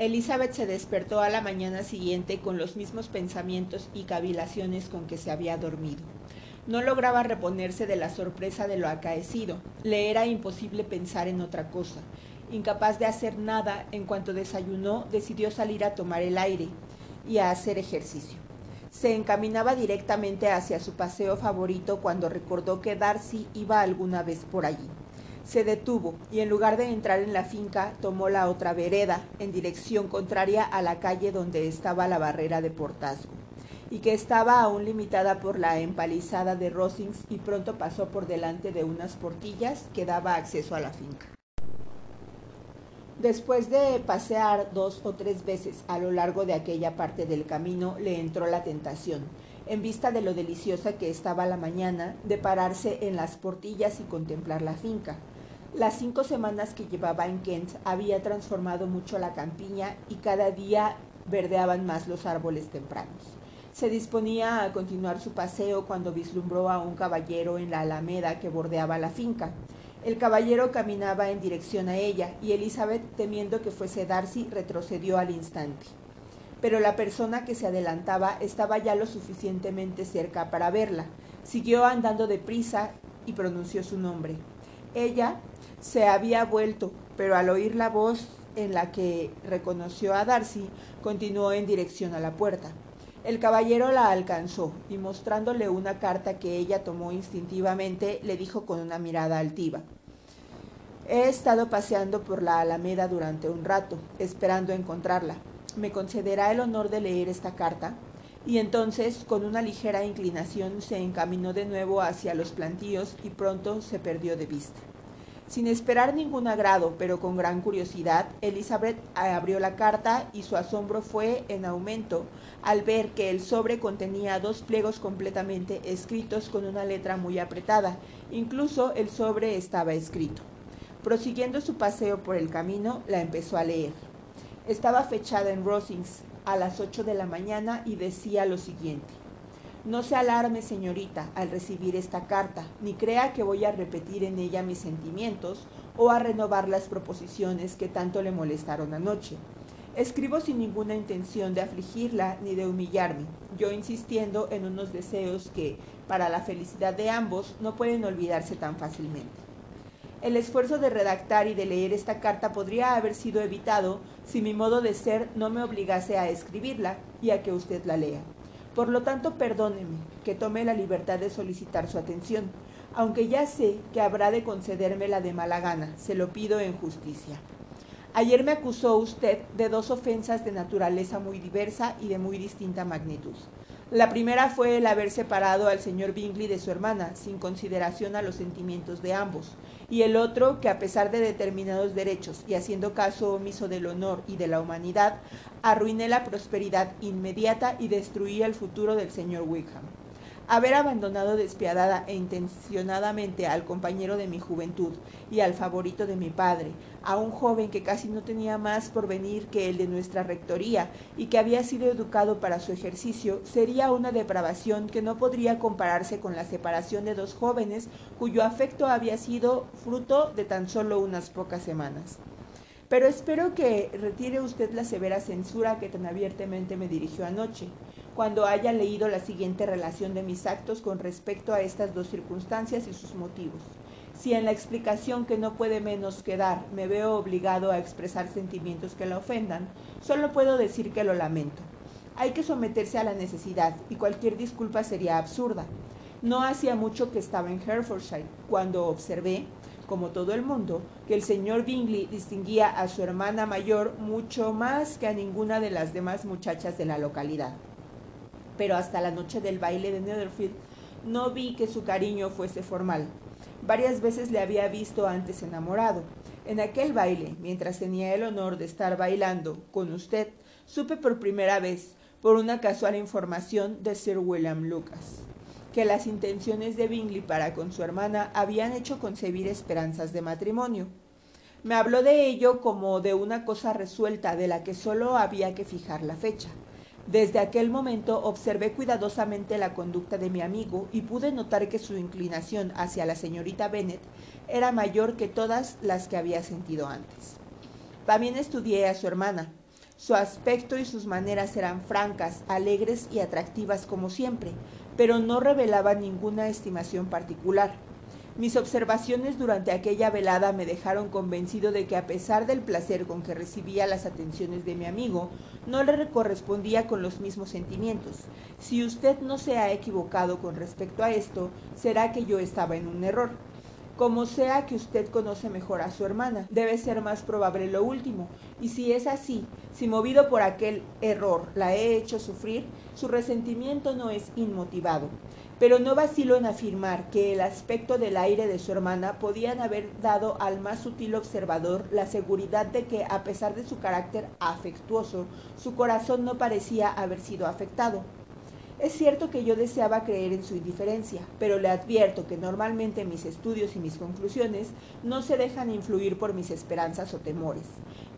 Elizabeth se despertó a la mañana siguiente con los mismos pensamientos y cavilaciones con que se había dormido. No lograba reponerse de la sorpresa de lo acaecido. Le era imposible pensar en otra cosa. Incapaz de hacer nada, en cuanto desayunó, decidió salir a tomar el aire y a hacer ejercicio. Se encaminaba directamente hacia su paseo favorito cuando recordó que Darcy iba alguna vez por allí. Se detuvo y en lugar de entrar en la finca tomó la otra vereda en dirección contraria a la calle donde estaba la barrera de portazgo y que estaba aún limitada por la empalizada de Rosings y pronto pasó por delante de unas portillas que daba acceso a la finca. Después de pasear dos o tres veces a lo largo de aquella parte del camino, le entró la tentación, en vista de lo deliciosa que estaba la mañana, de pararse en las portillas y contemplar la finca. Las cinco semanas que llevaba en Kent había transformado mucho la campiña y cada día verdeaban más los árboles tempranos. Se disponía a continuar su paseo cuando vislumbró a un caballero en la alameda que bordeaba la finca. El caballero caminaba en dirección a ella y Elizabeth, temiendo que fuese Darcy, retrocedió al instante. Pero la persona que se adelantaba estaba ya lo suficientemente cerca para verla. Siguió andando deprisa y pronunció su nombre. Ella se había vuelto, pero al oír la voz en la que reconoció a Darcy, continuó en dirección a la puerta. El caballero la alcanzó y mostrándole una carta que ella tomó instintivamente, le dijo con una mirada altiva. He estado paseando por la Alameda durante un rato, esperando encontrarla. ¿Me concederá el honor de leer esta carta? Y entonces, con una ligera inclinación, se encaminó de nuevo hacia los plantíos y pronto se perdió de vista. Sin esperar ningún agrado, pero con gran curiosidad, Elizabeth abrió la carta y su asombro fue en aumento al ver que el sobre contenía dos pliegos completamente escritos con una letra muy apretada. Incluso el sobre estaba escrito. Prosiguiendo su paseo por el camino, la empezó a leer. Estaba fechada en Rosings a las ocho de la mañana y decía lo siguiente. No se alarme, señorita, al recibir esta carta, ni crea que voy a repetir en ella mis sentimientos o a renovar las proposiciones que tanto le molestaron anoche. Escribo sin ninguna intención de afligirla ni de humillarme, yo insistiendo en unos deseos que, para la felicidad de ambos, no pueden olvidarse tan fácilmente. El esfuerzo de redactar y de leer esta carta podría haber sido evitado si mi modo de ser no me obligase a escribirla y a que usted la lea. Por lo tanto, perdóneme que tome la libertad de solicitar su atención, aunque ya sé que habrá de concedérmela de mala gana, se lo pido en justicia. Ayer me acusó usted de dos ofensas de naturaleza muy diversa y de muy distinta magnitud. La primera fue el haber separado al señor Bingley de su hermana, sin consideración a los sentimientos de ambos, y el otro que a pesar de determinados derechos y haciendo caso omiso del honor y de la humanidad, arruiné la prosperidad inmediata y destruí el futuro del señor Wickham. Haber abandonado despiadada e intencionadamente al compañero de mi juventud y al favorito de mi padre, a un joven que casi no tenía más por venir que el de nuestra rectoría y que había sido educado para su ejercicio, sería una depravación que no podría compararse con la separación de dos jóvenes cuyo afecto había sido fruto de tan solo unas pocas semanas. Pero espero que retire usted la severa censura que tan abiertamente me dirigió anoche cuando haya leído la siguiente relación de mis actos con respecto a estas dos circunstancias y sus motivos. Si en la explicación que no puede menos quedar me veo obligado a expresar sentimientos que la ofendan, solo puedo decir que lo lamento. Hay que someterse a la necesidad y cualquier disculpa sería absurda. No hacía mucho que estaba en Herefordshire cuando observé, como todo el mundo, que el señor Bingley distinguía a su hermana mayor mucho más que a ninguna de las demás muchachas de la localidad pero hasta la noche del baile de Netherfield no vi que su cariño fuese formal. Varias veces le había visto antes enamorado. En aquel baile, mientras tenía el honor de estar bailando con usted, supe por primera vez, por una casual información de Sir William Lucas, que las intenciones de Bingley para con su hermana habían hecho concebir esperanzas de matrimonio. Me habló de ello como de una cosa resuelta de la que sólo había que fijar la fecha. Desde aquel momento observé cuidadosamente la conducta de mi amigo y pude notar que su inclinación hacia la señorita Bennet era mayor que todas las que había sentido antes. También estudié a su hermana. Su aspecto y sus maneras eran francas, alegres y atractivas como siempre, pero no revelaba ninguna estimación particular. Mis observaciones durante aquella velada me dejaron convencido de que a pesar del placer con que recibía las atenciones de mi amigo, no le correspondía con los mismos sentimientos. Si usted no se ha equivocado con respecto a esto, será que yo estaba en un error. Como sea que usted conoce mejor a su hermana, debe ser más probable lo último. Y si es así, si movido por aquel error la he hecho sufrir, su resentimiento no es inmotivado pero no vacilo en afirmar que el aspecto del aire de su hermana podían haber dado al más sutil observador la seguridad de que, a pesar de su carácter afectuoso, su corazón no parecía haber sido afectado. Es cierto que yo deseaba creer en su indiferencia, pero le advierto que normalmente mis estudios y mis conclusiones no se dejan influir por mis esperanzas o temores.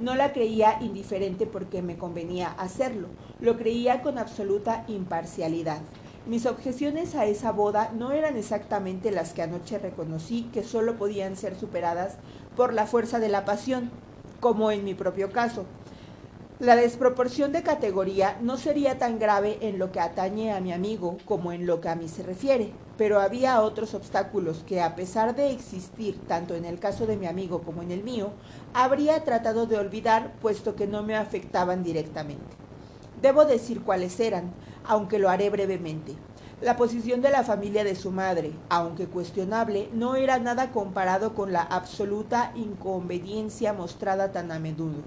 No la creía indiferente porque me convenía hacerlo, lo creía con absoluta imparcialidad. Mis objeciones a esa boda no eran exactamente las que anoche reconocí que solo podían ser superadas por la fuerza de la pasión, como en mi propio caso. La desproporción de categoría no sería tan grave en lo que atañe a mi amigo como en lo que a mí se refiere, pero había otros obstáculos que, a pesar de existir tanto en el caso de mi amigo como en el mío, habría tratado de olvidar puesto que no me afectaban directamente. Debo decir cuáles eran, aunque lo haré brevemente. La posición de la familia de su madre, aunque cuestionable, no era nada comparado con la absoluta inconveniencia mostrada tan a menudo,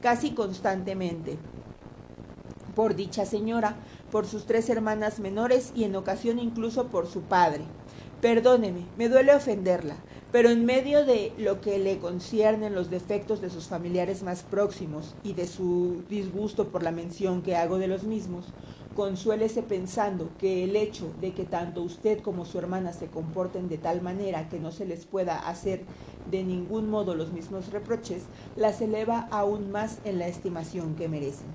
casi constantemente, por dicha señora, por sus tres hermanas menores y en ocasión incluso por su padre. Perdóneme, me duele ofenderla, pero en medio de lo que le conciernen los defectos de sus familiares más próximos y de su disgusto por la mención que hago de los mismos, Consuélese pensando que el hecho de que tanto usted como su hermana se comporten de tal manera que no se les pueda hacer de ningún modo los mismos reproches, las eleva aún más en la estimación que merecen.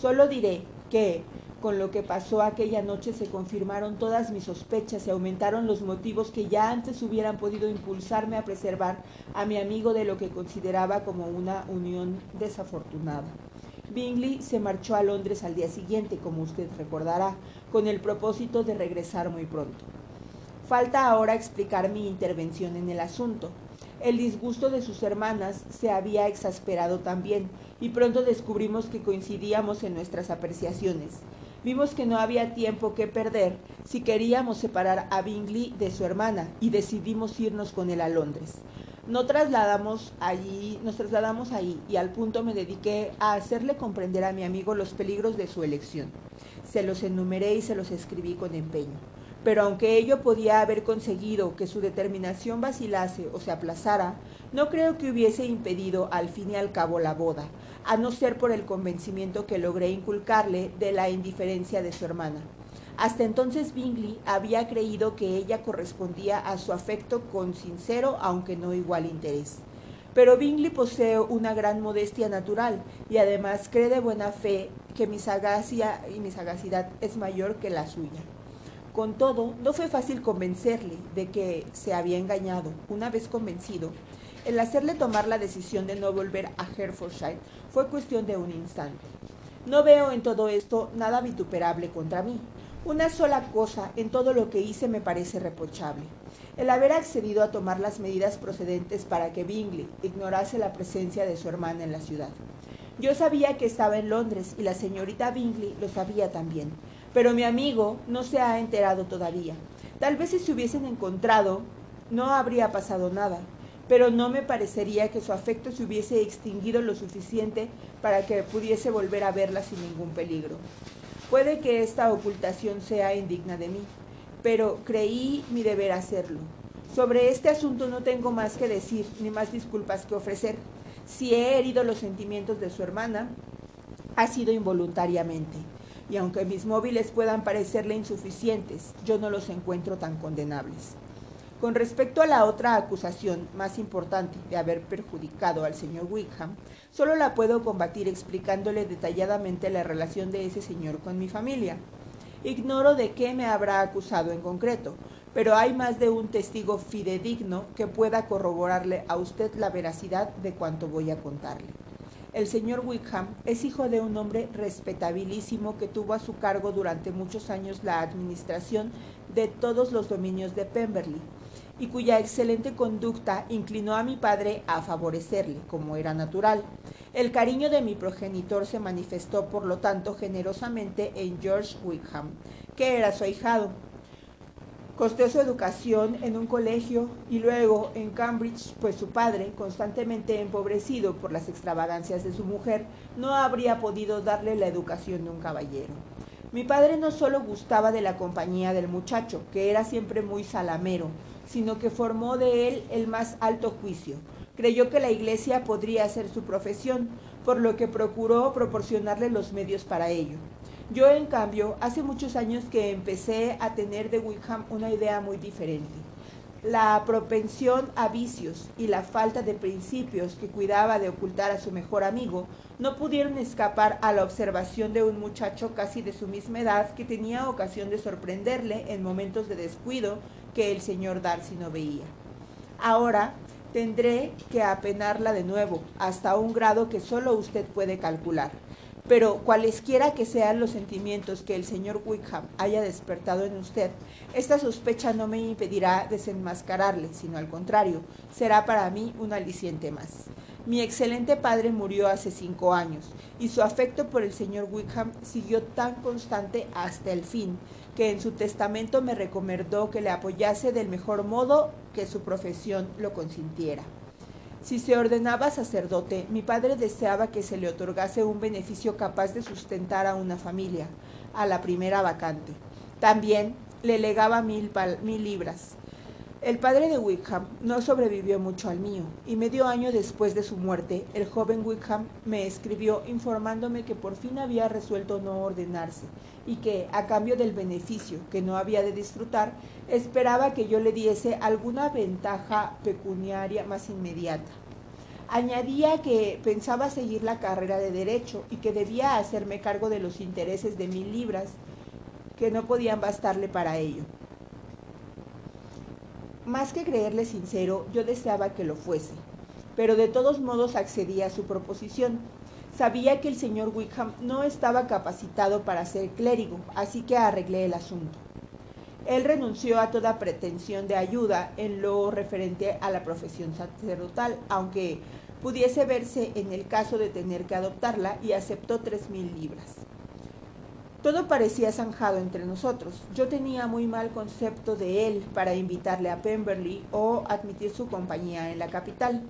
Solo diré que, con lo que pasó aquella noche, se confirmaron todas mis sospechas y aumentaron los motivos que ya antes hubieran podido impulsarme a preservar a mi amigo de lo que consideraba como una unión desafortunada. Bingley se marchó a Londres al día siguiente, como usted recordará, con el propósito de regresar muy pronto. Falta ahora explicar mi intervención en el asunto. El disgusto de sus hermanas se había exasperado también, y pronto descubrimos que coincidíamos en nuestras apreciaciones. Vimos que no había tiempo que perder si queríamos separar a Bingley de su hermana, y decidimos irnos con él a Londres no trasladamos allí, nos trasladamos ahí y al punto me dediqué a hacerle comprender a mi amigo los peligros de su elección. Se los enumeré y se los escribí con empeño. Pero aunque ello podía haber conseguido que su determinación vacilase o se aplazara, no creo que hubiese impedido al fin y al cabo la boda, a no ser por el convencimiento que logré inculcarle de la indiferencia de su hermana. Hasta entonces Bingley había creído que ella correspondía a su afecto con sincero, aunque no igual interés. Pero Bingley posee una gran modestia natural y además cree de buena fe que mi sagacia y mi sagacidad es mayor que la suya. Con todo, no fue fácil convencerle de que se había engañado. Una vez convencido, el hacerle tomar la decisión de no volver a Herefordshire fue cuestión de un instante. No veo en todo esto nada vituperable contra mí. Una sola cosa en todo lo que hice me parece reprochable. El haber accedido a tomar las medidas procedentes para que Bingley ignorase la presencia de su hermana en la ciudad. Yo sabía que estaba en Londres y la señorita Bingley lo sabía también, pero mi amigo no se ha enterado todavía. Tal vez si se hubiesen encontrado no habría pasado nada, pero no me parecería que su afecto se hubiese extinguido lo suficiente para que pudiese volver a verla sin ningún peligro. Puede que esta ocultación sea indigna de mí, pero creí mi deber hacerlo. Sobre este asunto no tengo más que decir, ni más disculpas que ofrecer. Si he herido los sentimientos de su hermana, ha sido involuntariamente. Y aunque mis móviles puedan parecerle insuficientes, yo no los encuentro tan condenables. Con respecto a la otra acusación más importante de haber perjudicado al señor Wickham, solo la puedo combatir explicándole detalladamente la relación de ese señor con mi familia. Ignoro de qué me habrá acusado en concreto, pero hay más de un testigo fidedigno que pueda corroborarle a usted la veracidad de cuanto voy a contarle. El señor Wickham es hijo de un hombre respetabilísimo que tuvo a su cargo durante muchos años la administración de todos los dominios de Pemberley y cuya excelente conducta inclinó a mi padre a favorecerle, como era natural. El cariño de mi progenitor se manifestó, por lo tanto, generosamente en George Wickham, que era su ahijado. Costeó su educación en un colegio y luego en Cambridge, pues su padre, constantemente empobrecido por las extravagancias de su mujer, no habría podido darle la educación de un caballero. Mi padre no solo gustaba de la compañía del muchacho, que era siempre muy salamero, sino que formó de él el más alto juicio. Creyó que la iglesia podría ser su profesión, por lo que procuró proporcionarle los medios para ello. Yo, en cambio, hace muchos años que empecé a tener de Wickham una idea muy diferente. La propensión a vicios y la falta de principios que cuidaba de ocultar a su mejor amigo no pudieron escapar a la observación de un muchacho casi de su misma edad que tenía ocasión de sorprenderle en momentos de descuido que el señor Darcy no veía. Ahora tendré que apenarla de nuevo, hasta un grado que solo usted puede calcular. Pero cualesquiera que sean los sentimientos que el señor Wickham haya despertado en usted, esta sospecha no me impedirá desenmascararle, sino al contrario, será para mí un aliciente más. Mi excelente padre murió hace cinco años, y su afecto por el señor Wickham siguió tan constante hasta el fin, que en su testamento me recomendó que le apoyase del mejor modo que su profesión lo consintiera. Si se ordenaba sacerdote, mi padre deseaba que se le otorgase un beneficio capaz de sustentar a una familia, a la primera vacante. También le legaba mil, libras. El padre de Wickham no sobrevivió mucho al mío, y medio año después de su muerte, el joven Wickham me escribió informándome que por fin había resuelto no ordenarse, y que, a cambio del beneficio que no había de disfrutar, esperaba que yo le diese alguna ventaja pecuniaria más inmediata. Añadía que pensaba seguir la carrera de derecho y que debía hacerme cargo de los intereses de mil libras, que no podían bastarle para ello. Más que creerle sincero, yo deseaba que lo fuese, pero de todos modos accedí a su proposición. Sabía que el señor Wickham no estaba capacitado para ser clérigo, así que arreglé el asunto. Él renunció a toda pretensión de ayuda en lo referente a la profesión sacerdotal, aunque pudiese verse en el caso de tener que adoptarla y aceptó tres mil libras. Todo parecía zanjado entre nosotros. Yo tenía muy mal concepto de él para invitarle a Pemberley o admitir su compañía en la capital.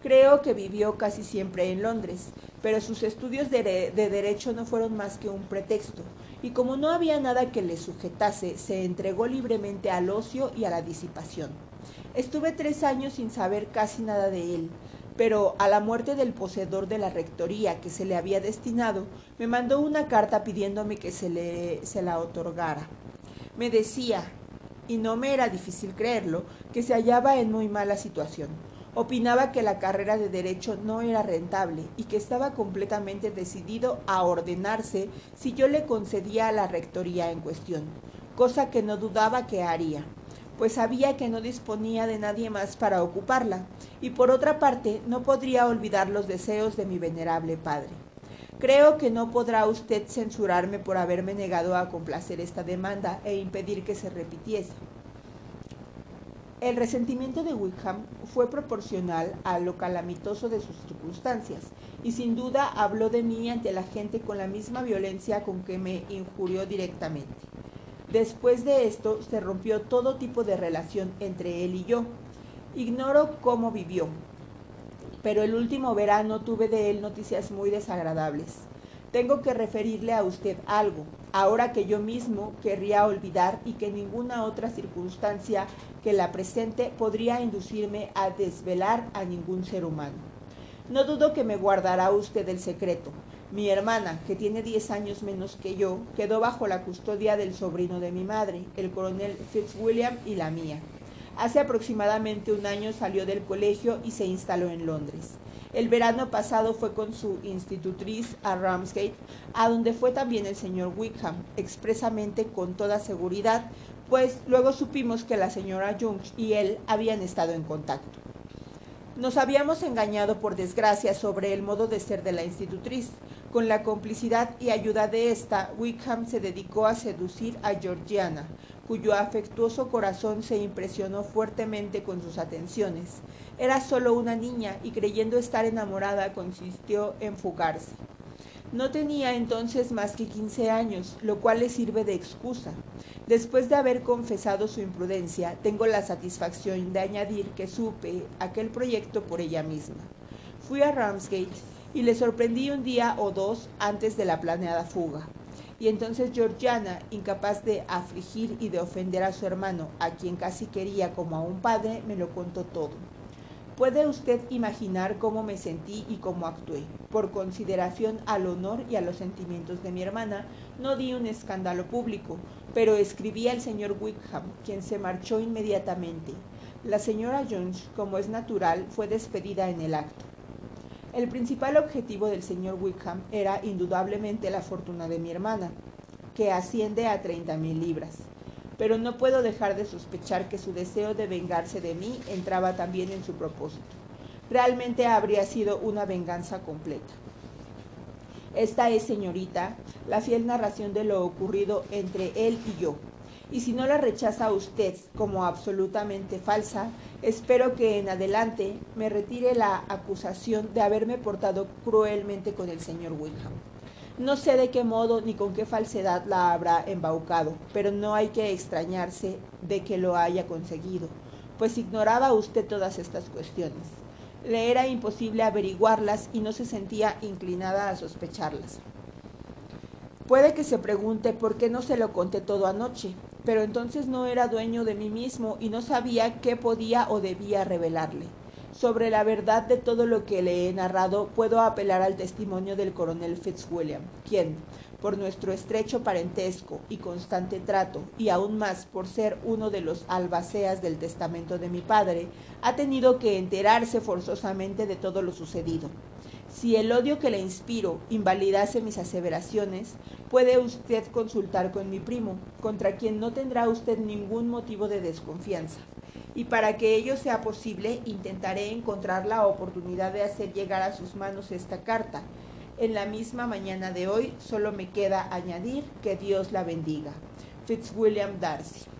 Creo que vivió casi siempre en Londres, pero sus estudios de, de, derecho no fueron más que un pretexto, y como no había nada que le sujetase, se entregó libremente al ocio y a la disipación. Estuve tres años sin saber casi nada de él, pero a la muerte del poseedor de la rectoría que se le había destinado, me mandó una carta pidiéndome que se, le, se la otorgara. Me decía, y no me era difícil creerlo, que se hallaba en muy mala situación. Opinaba que la carrera de derecho no era rentable y que estaba completamente decidido a ordenarse si yo le concedía la rectoría en cuestión, cosa que no dudaba que haría pues sabía que no disponía de nadie más para ocuparla, y por otra parte no podría olvidar los deseos de mi venerable padre. Creo que no podrá usted censurarme por haberme negado a complacer esta demanda e impedir que se repitiese. El resentimiento de Wickham fue proporcional a lo calamitoso de sus circunstancias, y sin duda habló de mí ante la gente con la misma violencia con que me injurió directamente. Después de esto se rompió todo tipo de relación entre él y yo. Ignoro cómo vivió, pero el último verano tuve de él noticias muy desagradables. Tengo que referirle a usted algo, ahora que yo mismo querría olvidar y que ninguna otra circunstancia que la presente podría inducirme a desvelar a ningún ser humano. No dudo que me guardará usted el secreto, mi hermana, que tiene 10 años menos que yo, quedó bajo la custodia del sobrino de mi madre, el coronel Fitzwilliam, y la mía. Hace aproximadamente un año salió del colegio y se instaló en Londres. El verano pasado fue con su institutriz a Ramsgate, a donde fue también el señor Wickham, expresamente con toda seguridad, pues luego supimos que la señora Young y él habían estado en contacto. Nos habíamos engañado por desgracia sobre el modo de ser de la institutriz. Con la complicidad y ayuda de esta, Wickham se dedicó a seducir a Georgiana, cuyo afectuoso corazón se impresionó fuertemente con sus atenciones. Era solo una niña y creyendo estar enamorada consistió en fugarse. No tenía entonces más que quince años, lo cual le sirve de excusa. Después de haber confesado su imprudencia, tengo la satisfacción de añadir que supe aquel proyecto por ella misma. Fui a Ramsgate y le sorprendí un día o dos antes de la planeada fuga. Y entonces Georgiana, incapaz de afligir y de ofender a su hermano, a quien casi quería como a un padre, me lo contó todo. Puede usted imaginar cómo me sentí y cómo actué. Por consideración al honor y a los sentimientos de mi hermana, no di un escándalo público, pero escribí al señor Wickham, quien se marchó inmediatamente. La señora Jones, como es natural, fue despedida en el acto. El principal objetivo del señor Wickham era indudablemente la fortuna de mi hermana, que asciende a treinta mil libras pero no puedo dejar de sospechar que su deseo de vengarse de mí entraba también en su propósito. Realmente habría sido una venganza completa. Esta es, señorita, la fiel narración de lo ocurrido entre él y yo. Y si no la rechaza usted como absolutamente falsa, espero que en adelante me retire la acusación de haberme portado cruelmente con el señor Wilhelm. No sé de qué modo ni con qué falsedad la habrá embaucado, pero no hay que extrañarse de que lo haya conseguido, pues ignoraba usted todas estas cuestiones. Le era imposible averiguarlas y no se sentía inclinada a sospecharlas. Puede que se pregunte por qué no se lo conté todo anoche, pero entonces no era dueño de mí mismo y no sabía qué podía o debía revelarle. Sobre la verdad de todo lo que le he narrado, puedo apelar al testimonio del coronel Fitzwilliam, quien, por nuestro estrecho parentesco y constante trato, y aún más por ser uno de los albaceas del testamento de mi padre, ha tenido que enterarse forzosamente de todo lo sucedido. Si el odio que le inspiro invalidase mis aseveraciones, puede usted consultar con mi primo, contra quien no tendrá usted ningún motivo de desconfianza y para que ello sea posible intentaré encontrar la oportunidad de hacer llegar a sus manos esta carta. En la misma mañana de hoy solo me queda añadir que Dios la bendiga. Fitzwilliam Darcy.